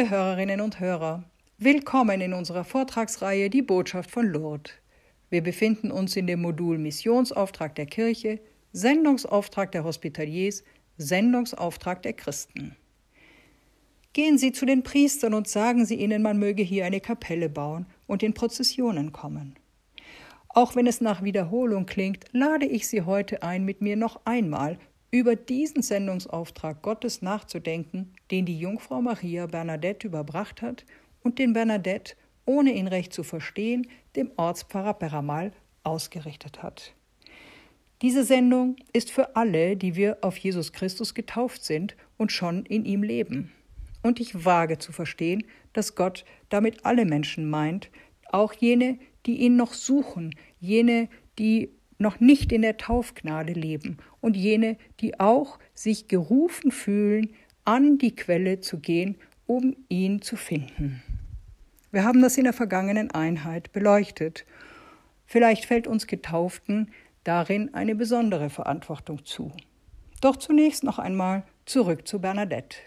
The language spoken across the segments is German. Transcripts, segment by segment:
Liebe Hörerinnen und Hörer, willkommen in unserer Vortragsreihe Die Botschaft von Lourdes. Wir befinden uns in dem Modul Missionsauftrag der Kirche, Sendungsauftrag der Hospitaliers, Sendungsauftrag der Christen. Gehen Sie zu den Priestern und sagen Sie ihnen, man möge hier eine Kapelle bauen und in Prozessionen kommen. Auch wenn es nach Wiederholung klingt, lade ich Sie heute ein, mit mir noch einmal über diesen Sendungsauftrag Gottes nachzudenken, den die Jungfrau Maria Bernadette überbracht hat und den Bernadette, ohne ihn recht zu verstehen, dem Ortspfarrer Peramal ausgerichtet hat. Diese Sendung ist für alle, die wir auf Jesus Christus getauft sind und schon in ihm leben. Und ich wage zu verstehen, dass Gott damit alle Menschen meint, auch jene, die ihn noch suchen, jene, die noch nicht in der Taufgnade leben und jene, die auch sich gerufen fühlen, an die Quelle zu gehen, um ihn zu finden. Wir haben das in der vergangenen Einheit beleuchtet. Vielleicht fällt uns Getauften darin eine besondere Verantwortung zu. Doch zunächst noch einmal zurück zu Bernadette.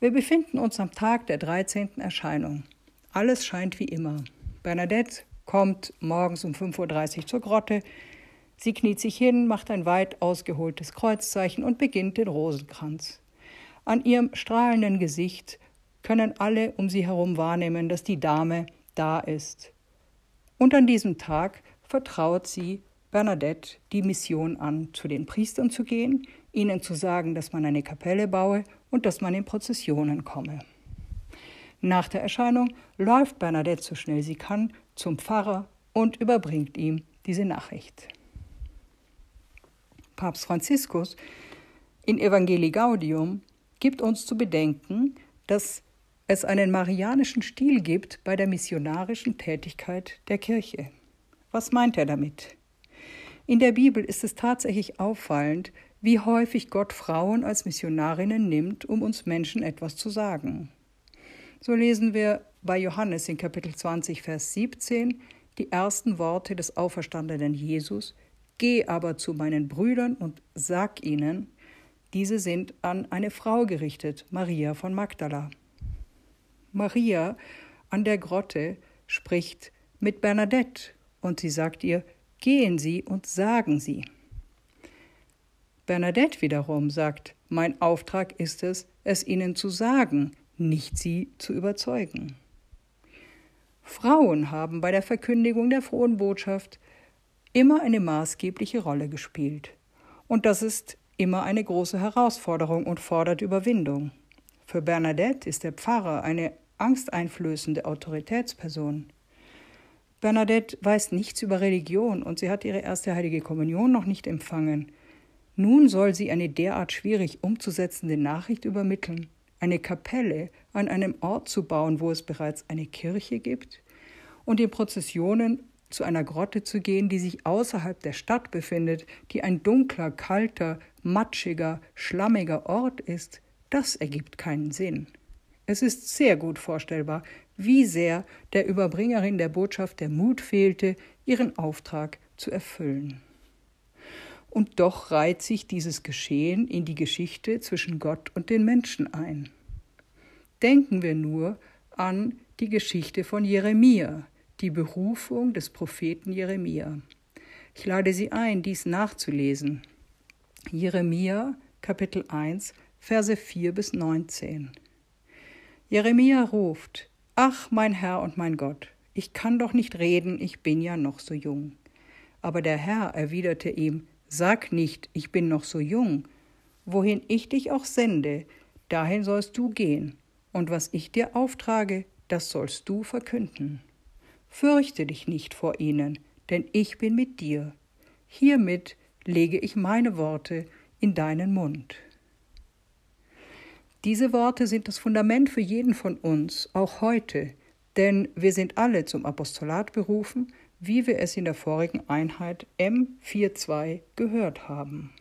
Wir befinden uns am Tag der 13. Erscheinung. Alles scheint wie immer. Bernadette kommt morgens um 5.30 Uhr zur Grotte. Sie kniet sich hin, macht ein weit ausgeholtes Kreuzzeichen und beginnt den Rosenkranz. An ihrem strahlenden Gesicht können alle um sie herum wahrnehmen, dass die Dame da ist. Und an diesem Tag vertraut sie Bernadette die Mission an, zu den Priestern zu gehen, ihnen zu sagen, dass man eine Kapelle baue und dass man in Prozessionen komme. Nach der Erscheinung läuft Bernadette so schnell sie kann zum Pfarrer und überbringt ihm diese Nachricht. Papst Franziskus in Evangelii Gaudium gibt uns zu bedenken, dass es einen marianischen Stil gibt bei der missionarischen Tätigkeit der Kirche. Was meint er damit? In der Bibel ist es tatsächlich auffallend, wie häufig Gott Frauen als Missionarinnen nimmt, um uns Menschen etwas zu sagen. So lesen wir bei Johannes in Kapitel 20, Vers 17 die ersten Worte des auferstandenen Jesus, Geh aber zu meinen Brüdern und sag ihnen, diese sind an eine Frau gerichtet, Maria von Magdala. Maria an der Grotte spricht mit Bernadette und sie sagt ihr, Gehen Sie und sagen Sie. Bernadette wiederum sagt, mein Auftrag ist es, es Ihnen zu sagen, nicht Sie zu überzeugen. Frauen haben bei der Verkündigung der frohen Botschaft immer eine maßgebliche Rolle gespielt. Und das ist immer eine große Herausforderung und fordert Überwindung. Für Bernadette ist der Pfarrer eine angsteinflößende Autoritätsperson. Bernadette weiß nichts über Religion und sie hat ihre erste heilige Kommunion noch nicht empfangen. Nun soll sie eine derart schwierig umzusetzende Nachricht übermitteln eine Kapelle an einem Ort zu bauen, wo es bereits eine Kirche gibt, und in Prozessionen zu einer Grotte zu gehen, die sich außerhalb der Stadt befindet, die ein dunkler, kalter, matschiger, schlammiger Ort ist, das ergibt keinen Sinn. Es ist sehr gut vorstellbar, wie sehr der Überbringerin der Botschaft der Mut fehlte, ihren Auftrag zu erfüllen. Und doch reiht sich dieses Geschehen in die Geschichte zwischen Gott und den Menschen ein. Denken wir nur an die Geschichte von Jeremia, die Berufung des Propheten Jeremia. Ich lade Sie ein, dies nachzulesen. Jeremia Kapitel 1 Verse 4 bis 19. Jeremia ruft, Ach, mein Herr und mein Gott, ich kann doch nicht reden, ich bin ja noch so jung. Aber der Herr erwiderte ihm, Sag nicht, ich bin noch so jung. Wohin ich dich auch sende, dahin sollst du gehen, und was ich dir auftrage, das sollst du verkünden. Fürchte dich nicht vor ihnen, denn ich bin mit dir. Hiermit lege ich meine Worte in deinen Mund. Diese Worte sind das Fundament für jeden von uns, auch heute, denn wir sind alle zum Apostolat berufen, wie wir es in der vorigen Einheit M42 gehört haben.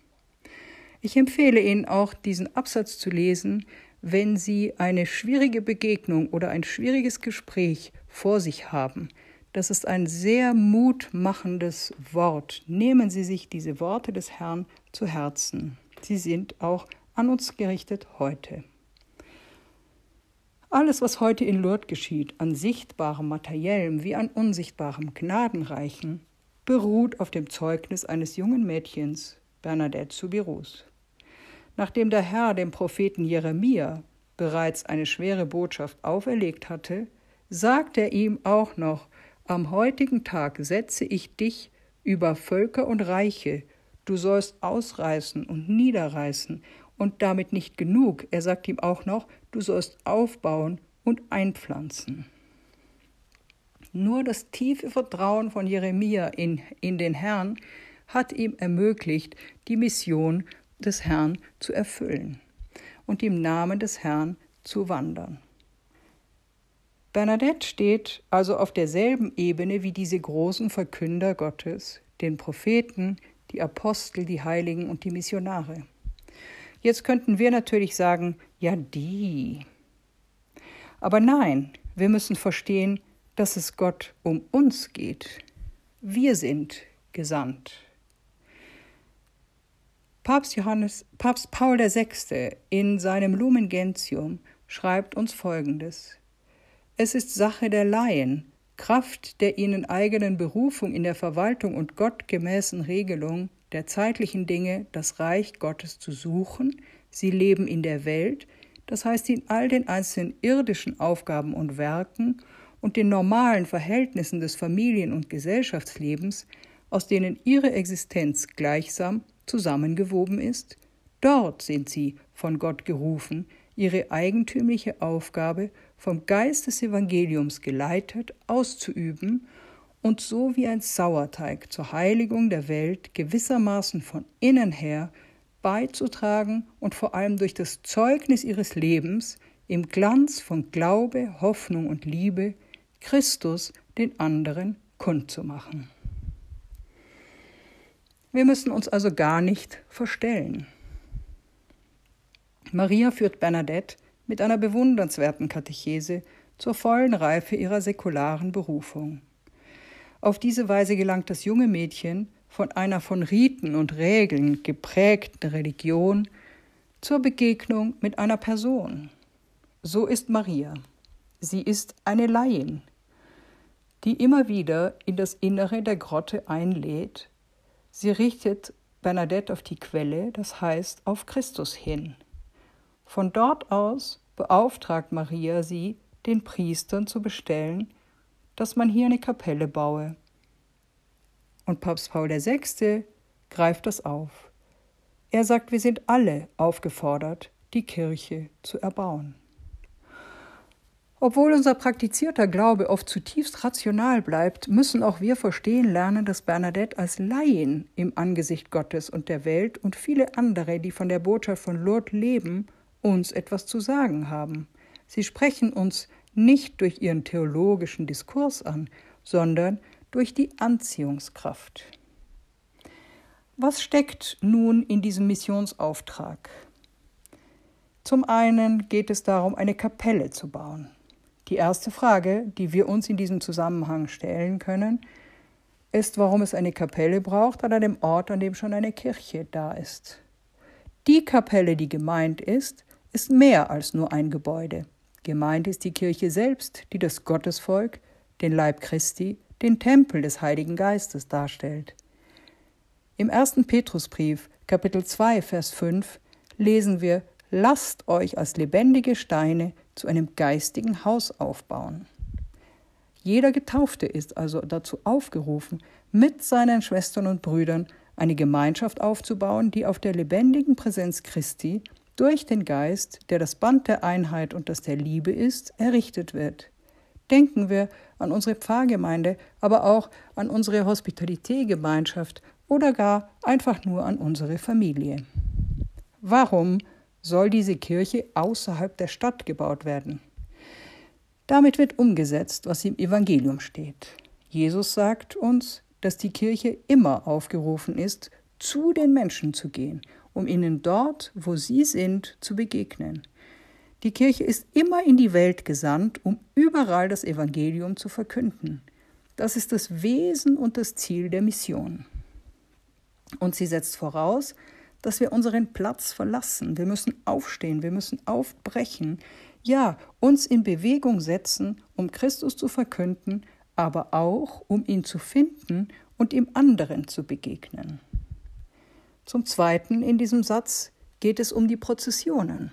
Ich empfehle Ihnen auch, diesen Absatz zu lesen, wenn Sie eine schwierige Begegnung oder ein schwieriges Gespräch vor sich haben. Das ist ein sehr mutmachendes Wort. Nehmen Sie sich diese Worte des Herrn zu Herzen. Sie sind auch an uns gerichtet heute. Alles, was heute in Lourdes geschieht, an sichtbarem materiellem wie an unsichtbarem Gnadenreichen, beruht auf dem Zeugnis eines jungen Mädchens, Bernadette Soubirous. Nachdem der Herr dem Propheten Jeremia bereits eine schwere Botschaft auferlegt hatte, sagt er ihm auch noch, am heutigen Tag setze ich dich über Völker und Reiche, du sollst ausreißen und niederreißen, und damit nicht genug, er sagt ihm auch noch, du sollst aufbauen und einpflanzen. Nur das tiefe Vertrauen von Jeremia in, in den Herrn hat ihm ermöglicht, die Mission des Herrn zu erfüllen und im Namen des Herrn zu wandern. Bernadette steht also auf derselben Ebene wie diese großen Verkünder Gottes, den Propheten, die Apostel, die Heiligen und die Missionare. Jetzt könnten wir natürlich sagen, ja die. Aber nein, wir müssen verstehen, dass es Gott um uns geht. Wir sind gesandt. Papst, Johannes, Papst Paul VI. in seinem Lumen Gentium schreibt uns Folgendes. Es ist Sache der Laien, Kraft der ihnen eigenen Berufung in der Verwaltung und gottgemäßen Regelung der zeitlichen Dinge das Reich Gottes zu suchen, sie leben in der Welt, das heißt in all den einzelnen irdischen Aufgaben und Werken und den normalen Verhältnissen des Familien- und Gesellschaftslebens, aus denen ihre Existenz gleichsam zusammengewoben ist, dort sind sie von Gott gerufen, ihre eigentümliche Aufgabe vom Geist des Evangeliums geleitet auszuüben und so wie ein Sauerteig zur Heiligung der Welt gewissermaßen von innen her beizutragen und vor allem durch das Zeugnis ihres Lebens im Glanz von Glaube, Hoffnung und Liebe Christus den anderen kundzumachen. Wir müssen uns also gar nicht verstellen. Maria führt Bernadette mit einer bewundernswerten Katechese zur vollen Reife ihrer säkularen Berufung. Auf diese Weise gelangt das junge Mädchen von einer von Riten und Regeln geprägten Religion zur Begegnung mit einer Person. So ist Maria. Sie ist eine Laien, die immer wieder in das Innere der Grotte einlädt. Sie richtet Bernadette auf die Quelle, das heißt auf Christus hin. Von dort aus beauftragt Maria sie, den Priestern zu bestellen, dass man hier eine Kapelle baue. Und Papst Paul VI. greift das auf. Er sagt, wir sind alle aufgefordert, die Kirche zu erbauen. Obwohl unser praktizierter Glaube oft zutiefst rational bleibt, müssen auch wir verstehen lernen, dass Bernadette als Laien im Angesicht Gottes und der Welt und viele andere, die von der Botschaft von Lourdes leben, uns etwas zu sagen haben. Sie sprechen uns nicht durch ihren theologischen Diskurs an, sondern durch die Anziehungskraft. Was steckt nun in diesem Missionsauftrag? Zum einen geht es darum, eine Kapelle zu bauen. Die erste Frage, die wir uns in diesem Zusammenhang stellen können, ist, warum es eine Kapelle braucht an einem Ort, an dem schon eine Kirche da ist. Die Kapelle, die gemeint ist, ist mehr als nur ein Gebäude. Gemeint ist die Kirche selbst, die das Gottesvolk, den Leib Christi, den Tempel des Heiligen Geistes darstellt. Im ersten Petrusbrief, Kapitel 2, Vers 5, lesen wir lasst euch als lebendige Steine zu einem geistigen Haus aufbauen. Jeder Getaufte ist also dazu aufgerufen, mit seinen Schwestern und Brüdern eine Gemeinschaft aufzubauen, die auf der lebendigen Präsenz Christi durch den Geist, der das Band der Einheit und das der Liebe ist, errichtet wird. Denken wir an unsere Pfarrgemeinde, aber auch an unsere Hospitalitätgemeinschaft oder gar einfach nur an unsere Familie. Warum soll diese Kirche außerhalb der Stadt gebaut werden. Damit wird umgesetzt, was im Evangelium steht. Jesus sagt uns, dass die Kirche immer aufgerufen ist, zu den Menschen zu gehen, um ihnen dort, wo sie sind, zu begegnen. Die Kirche ist immer in die Welt gesandt, um überall das Evangelium zu verkünden. Das ist das Wesen und das Ziel der Mission. Und sie setzt voraus, dass wir unseren Platz verlassen. Wir müssen aufstehen, wir müssen aufbrechen, ja, uns in Bewegung setzen, um Christus zu verkünden, aber auch um ihn zu finden und ihm anderen zu begegnen. Zum Zweiten in diesem Satz geht es um die Prozessionen.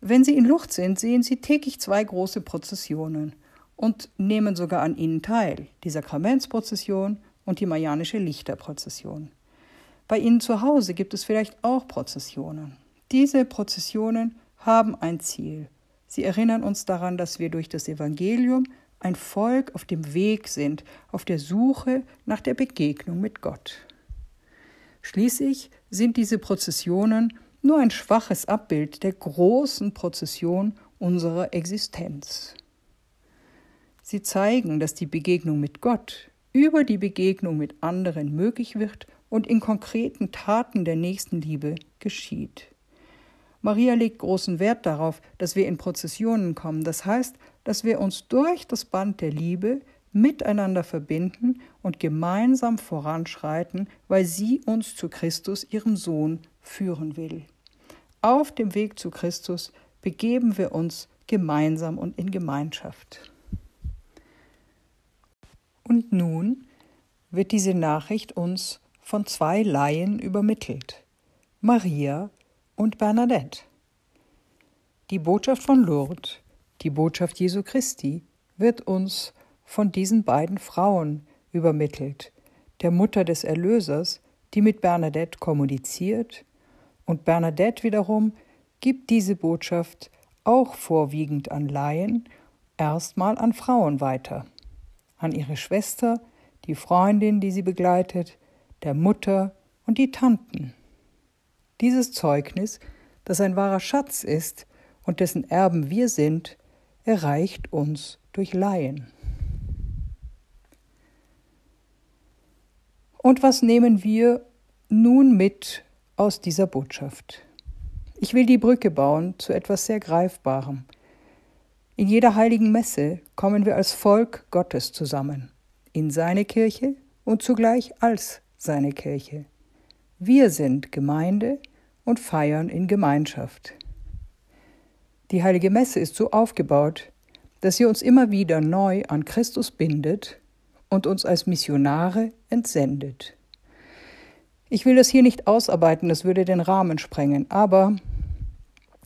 Wenn Sie in Lucht sind, sehen Sie täglich zwei große Prozessionen und nehmen sogar an ihnen teil, die Sakramentsprozession und die Marianische Lichterprozession. Bei Ihnen zu Hause gibt es vielleicht auch Prozessionen. Diese Prozessionen haben ein Ziel. Sie erinnern uns daran, dass wir durch das Evangelium ein Volk auf dem Weg sind, auf der Suche nach der Begegnung mit Gott. Schließlich sind diese Prozessionen nur ein schwaches Abbild der großen Prozession unserer Existenz. Sie zeigen, dass die Begegnung mit Gott über die Begegnung mit anderen möglich wird und in konkreten Taten der Nächstenliebe geschieht. Maria legt großen Wert darauf, dass wir in Prozessionen kommen, das heißt, dass wir uns durch das Band der Liebe miteinander verbinden und gemeinsam voranschreiten, weil sie uns zu Christus, ihrem Sohn, führen will. Auf dem Weg zu Christus begeben wir uns gemeinsam und in Gemeinschaft. Und nun wird diese Nachricht uns von zwei Laien übermittelt, Maria und Bernadette. Die Botschaft von Lourdes, die Botschaft Jesu Christi, wird uns von diesen beiden Frauen übermittelt, der Mutter des Erlösers, die mit Bernadette kommuniziert und Bernadette wiederum gibt diese Botschaft auch vorwiegend an Laien, erstmal an Frauen weiter. An ihre Schwester, die Freundin, die sie begleitet, der Mutter und die Tanten. Dieses Zeugnis, das ein wahrer Schatz ist und dessen Erben wir sind, erreicht uns durch Laien. Und was nehmen wir nun mit aus dieser Botschaft. Ich will die Brücke bauen zu etwas sehr Greifbarem. In jeder heiligen Messe kommen wir als Volk Gottes zusammen, in seine Kirche und zugleich als seine Kirche. Wir sind Gemeinde und feiern in Gemeinschaft. Die heilige Messe ist so aufgebaut, dass sie uns immer wieder neu an Christus bindet und uns als Missionare entsendet. Ich will das hier nicht ausarbeiten, das würde den Rahmen sprengen, aber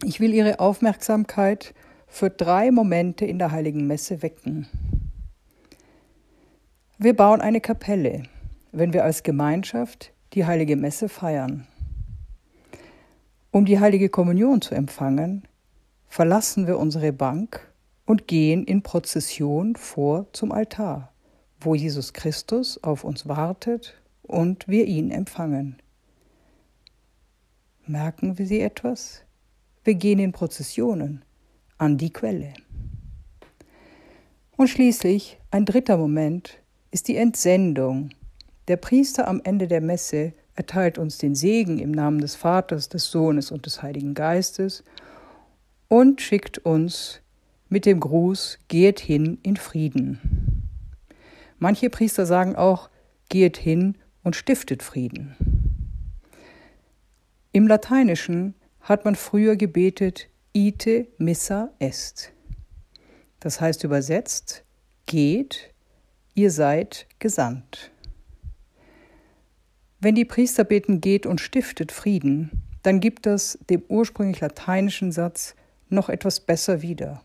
ich will Ihre Aufmerksamkeit für drei Momente in der heiligen Messe wecken. Wir bauen eine Kapelle, wenn wir als Gemeinschaft die heilige Messe feiern. Um die heilige Kommunion zu empfangen, verlassen wir unsere Bank und gehen in Prozession vor zum Altar, wo Jesus Christus auf uns wartet und wir ihn empfangen. Merken wir Sie etwas? Wir gehen in Prozessionen an die Quelle. Und schließlich ein dritter Moment ist die Entsendung. Der Priester am Ende der Messe erteilt uns den Segen im Namen des Vaters, des Sohnes und des Heiligen Geistes und schickt uns mit dem Gruß, geht hin in Frieden. Manche Priester sagen auch, geht hin und stiftet Frieden. Im Lateinischen hat man früher gebetet ite missa est. Das heißt übersetzt, geht, ihr seid gesandt. Wenn die Priester beten, geht und stiftet Frieden, dann gibt das dem ursprünglich lateinischen Satz noch etwas besser wieder.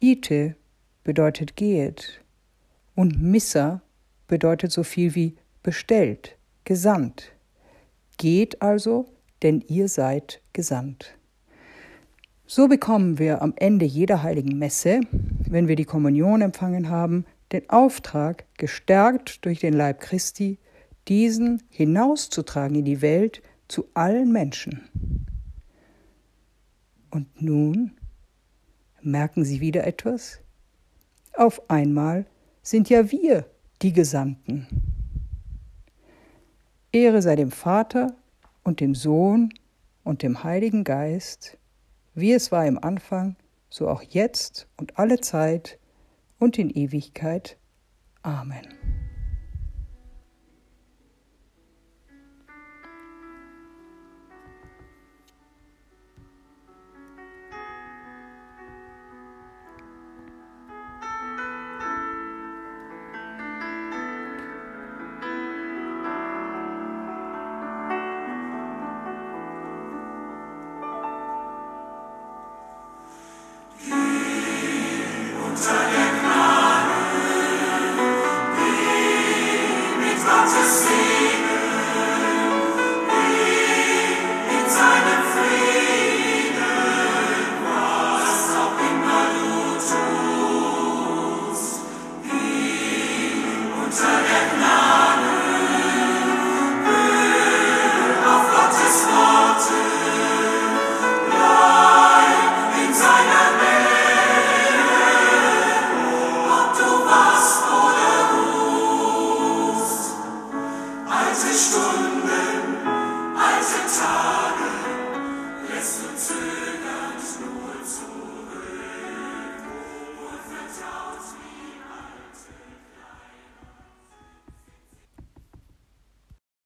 Ite bedeutet geht und missa bedeutet so viel wie bestellt, gesandt. Geht also, denn ihr seid gesandt. So bekommen wir am Ende jeder heiligen Messe, wenn wir die Kommunion empfangen haben, den Auftrag, gestärkt durch den Leib Christi, diesen hinauszutragen in die Welt zu allen Menschen. Und nun merken Sie wieder etwas? Auf einmal sind ja wir die Gesandten. Ehre sei dem Vater und dem Sohn und dem Heiligen Geist, wie es war im Anfang, so auch jetzt und alle Zeit und in Ewigkeit. Amen.